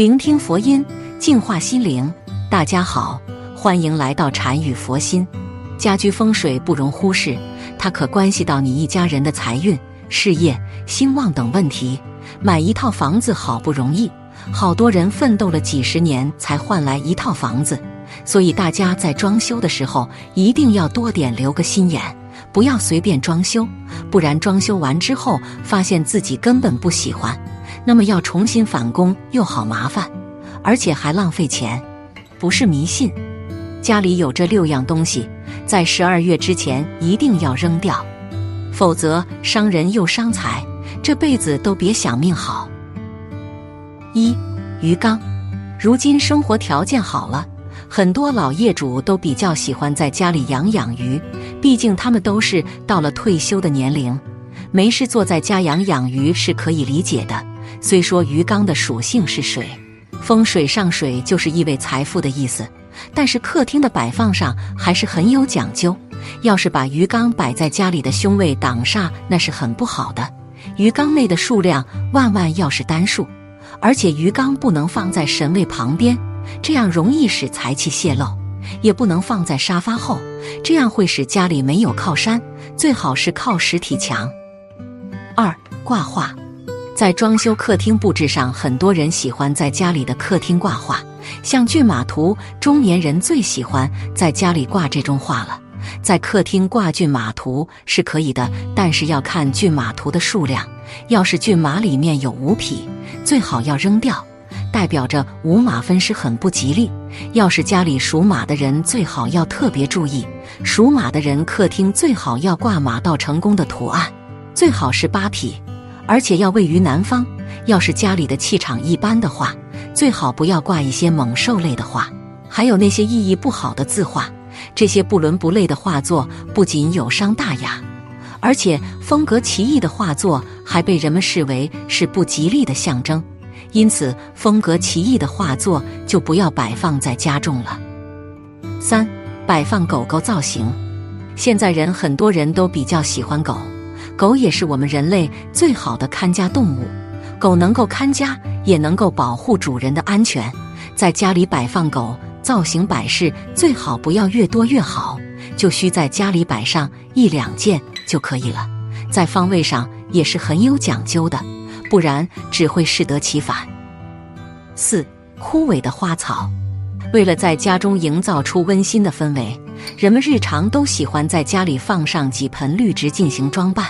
聆听佛音，净化心灵。大家好，欢迎来到禅语佛心。家居风水不容忽视，它可关系到你一家人的财运、事业兴旺等问题。买一套房子好不容易，好多人奋斗了几十年才换来一套房子，所以大家在装修的时候一定要多点留个心眼，不要随便装修，不然装修完之后发现自己根本不喜欢。那么要重新返工又好麻烦，而且还浪费钱，不是迷信。家里有这六样东西，在十二月之前一定要扔掉，否则伤人又伤财，这辈子都别想命好。一鱼缸，如今生活条件好了，很多老业主都比较喜欢在家里养养鱼，毕竟他们都是到了退休的年龄，没事坐在家养养鱼是可以理解的。虽说鱼缸的属性是水，风水上水就是意味财富的意思，但是客厅的摆放上还是很有讲究。要是把鱼缸摆在家里的凶位挡煞，那是很不好的。鱼缸内的数量万万要是单数，而且鱼缸不能放在神位旁边，这样容易使财气泄露；也不能放在沙发后，这样会使家里没有靠山。最好是靠实体墙。二挂画。在装修客厅布置上，很多人喜欢在家里的客厅挂画，像骏马图，中年人最喜欢在家里挂这种画了。在客厅挂骏马图是可以的，但是要看骏马图的数量。要是骏马里面有五匹，最好要扔掉，代表着五马分尸，很不吉利。要是家里属马的人，最好要特别注意，属马的人客厅最好要挂马到成功的图案，最好是八匹。而且要位于南方。要是家里的气场一般的话，最好不要挂一些猛兽类的画，还有那些意义不好的字画。这些不伦不类的画作不仅有伤大雅，而且风格奇异的画作还被人们视为是不吉利的象征。因此，风格奇异的画作就不要摆放在家中了。三、摆放狗狗造型。现在人很多人都比较喜欢狗。狗也是我们人类最好的看家动物，狗能够看家，也能够保护主人的安全。在家里摆放狗造型摆饰，最好不要越多越好，就需在家里摆上一两件就可以了。在方位上也是很有讲究的，不然只会适得其反。四枯萎的花草，为了在家中营造出温馨的氛围，人们日常都喜欢在家里放上几盆绿植进行装扮。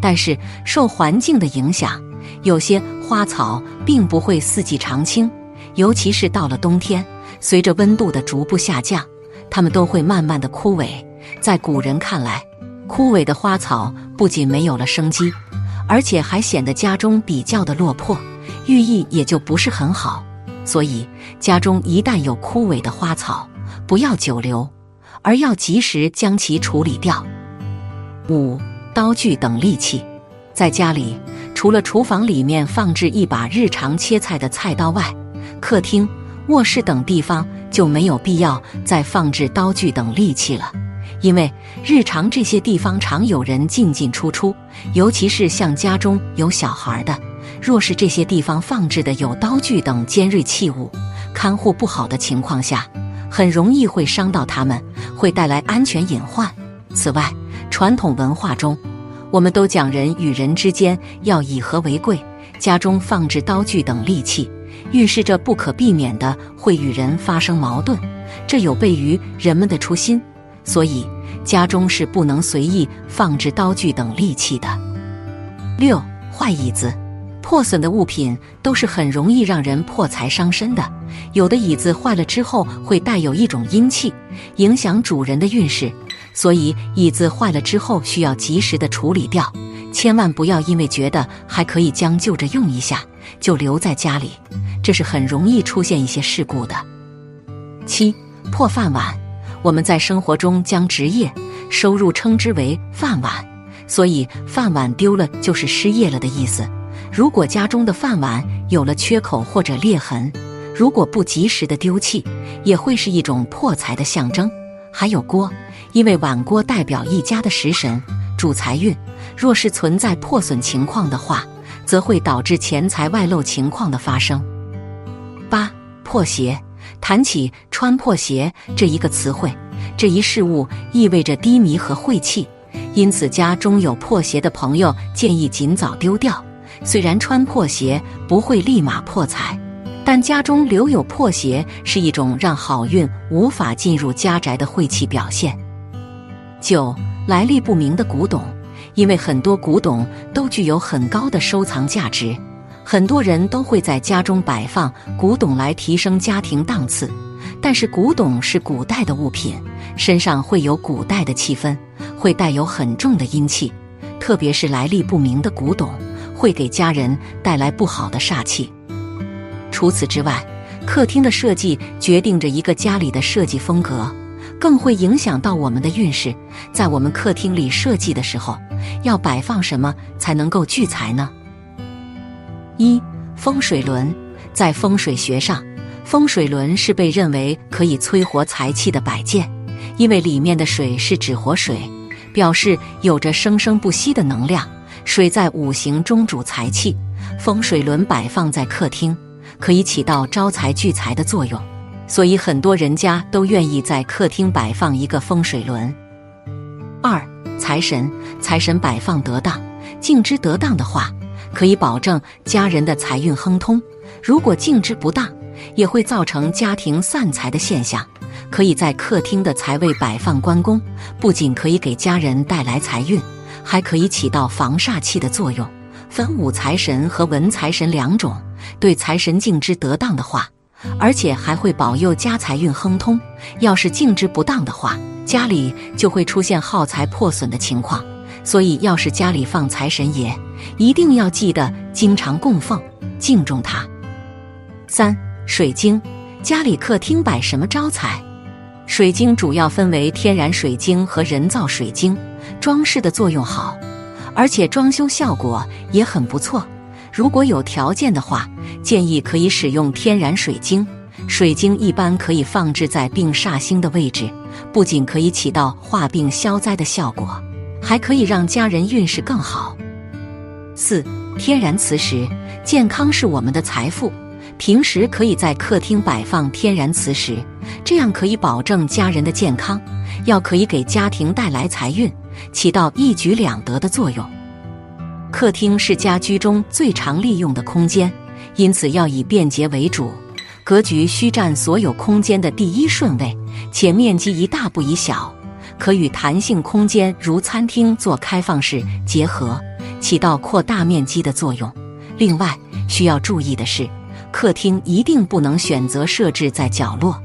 但是受环境的影响，有些花草并不会四季常青，尤其是到了冬天，随着温度的逐步下降，它们都会慢慢的枯萎。在古人看来，枯萎的花草不仅没有了生机，而且还显得家中比较的落魄，寓意也就不是很好。所以，家中一旦有枯萎的花草，不要久留，而要及时将其处理掉。五。刀具等利器，在家里除了厨房里面放置一把日常切菜的菜刀外，客厅、卧室等地方就没有必要再放置刀具等利器了。因为日常这些地方常有人进进出出，尤其是像家中有小孩的，若是这些地方放置的有刀具等尖锐器物，看护不好的情况下，很容易会伤到他们，会带来安全隐患。此外，传统文化中，我们都讲人与人之间要以和为贵。家中放置刀具等利器，预示着不可避免的会与人发生矛盾，这有悖于人们的初心。所以，家中是不能随意放置刀具等利器的。六坏椅子，破损的物品都是很容易让人破财伤身的。有的椅子坏了之后，会带有一种阴气，影响主人的运势。所以椅子坏了之后需要及时的处理掉，千万不要因为觉得还可以将就着用一下就留在家里，这是很容易出现一些事故的。七破饭碗，我们在生活中将职业收入称之为饭碗，所以饭碗丢了就是失业了的意思。如果家中的饭碗有了缺口或者裂痕，如果不及时的丢弃，也会是一种破财的象征。还有锅。因为碗锅代表一家的食神，主财运。若是存在破损情况的话，则会导致钱财外漏情况的发生。八破鞋。谈起穿破鞋这一个词汇，这一事物意味着低迷和晦气，因此家中有破鞋的朋友建议尽早丢掉。虽然穿破鞋不会立马破财，但家中留有破鞋是一种让好运无法进入家宅的晦气表现。九，来历不明的古董，因为很多古董都具有很高的收藏价值。很多人都会在家中摆放古董来提升家庭档次，但是古董是古代的物品，身上会有古代的气氛，会带有很重的阴气，特别是来历不明的古董，会给家人带来不好的煞气。除此之外，客厅的设计决定着一个家里的设计风格，更会影响到我们的运势。在我们客厅里设计的时候，要摆放什么才能够聚财呢？一风水轮，在风水学上，风水轮是被认为可以催活财气的摆件，因为里面的水是指活水，表示有着生生不息的能量。水在五行中主财气，风水轮摆放在客厅，可以起到招财聚财的作用，所以很多人家都愿意在客厅摆放一个风水轮。二财神，财神摆放得当，静之得当的话。可以保证家人的财运亨通，如果静置不当，也会造成家庭散财的现象。可以在客厅的财位摆放关公，不仅可以给家人带来财运，还可以起到防煞气的作用。分武财神和文财神两种，对财神静之得当的话，而且还会保佑家财运亨通。要是静置不当的话，家里就会出现耗财破损的情况。所以，要是家里放财神爷，一定要记得经常供奉、敬重他。三、水晶，家里客厅摆什么招财？水晶主要分为天然水晶和人造水晶，装饰的作用好，而且装修效果也很不错。如果有条件的话，建议可以使用天然水晶。水晶一般可以放置在病煞星的位置，不仅可以起到化病消灾的效果。还可以让家人运势更好。四、天然磁石，健康是我们的财富。平时可以在客厅摆放天然磁石，这样可以保证家人的健康，要可以给家庭带来财运，起到一举两得的作用。客厅是家居中最常利用的空间，因此要以便捷为主，格局需占所有空间的第一顺位，且面积宜大不宜小。可与弹性空间如餐厅做开放式结合，起到扩大面积的作用。另外需要注意的是，客厅一定不能选择设置在角落。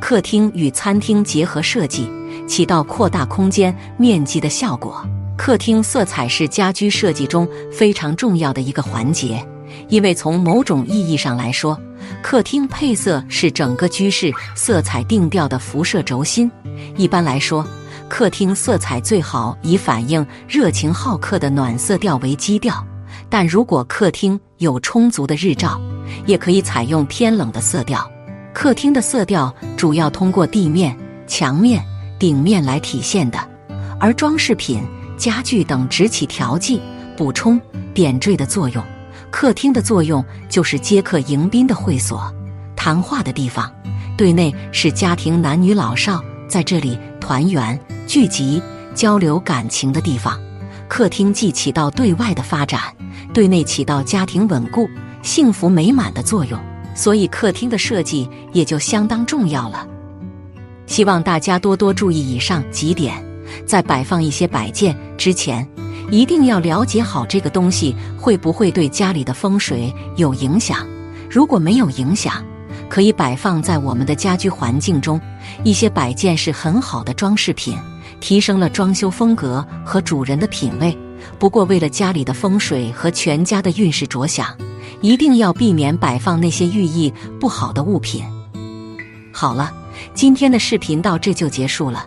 客厅与餐厅结合设计，起到扩大空间面积的效果。客厅色彩是家居设计中非常重要的一个环节，因为从某种意义上来说，客厅配色是整个居室色彩定调的辐射轴心。一般来说。客厅色彩最好以反映热情好客的暖色调为基调，但如果客厅有充足的日照，也可以采用偏冷的色调。客厅的色调主要通过地面、墙面、顶面来体现的，而装饰品、家具等只起调剂、补充、点缀的作用。客厅的作用就是接客迎宾的会所、谈话的地方，对内是家庭男女老少在这里团圆。聚集、交流感情的地方，客厅既起到对外的发展，对内起到家庭稳固、幸福美满的作用，所以客厅的设计也就相当重要了。希望大家多多注意以上几点，在摆放一些摆件之前，一定要了解好这个东西会不会对家里的风水有影响。如果没有影响，可以摆放在我们的家居环境中。一些摆件是很好的装饰品。提升了装修风格和主人的品味。不过，为了家里的风水和全家的运势着想，一定要避免摆放那些寓意不好的物品。好了，今天的视频到这就结束了。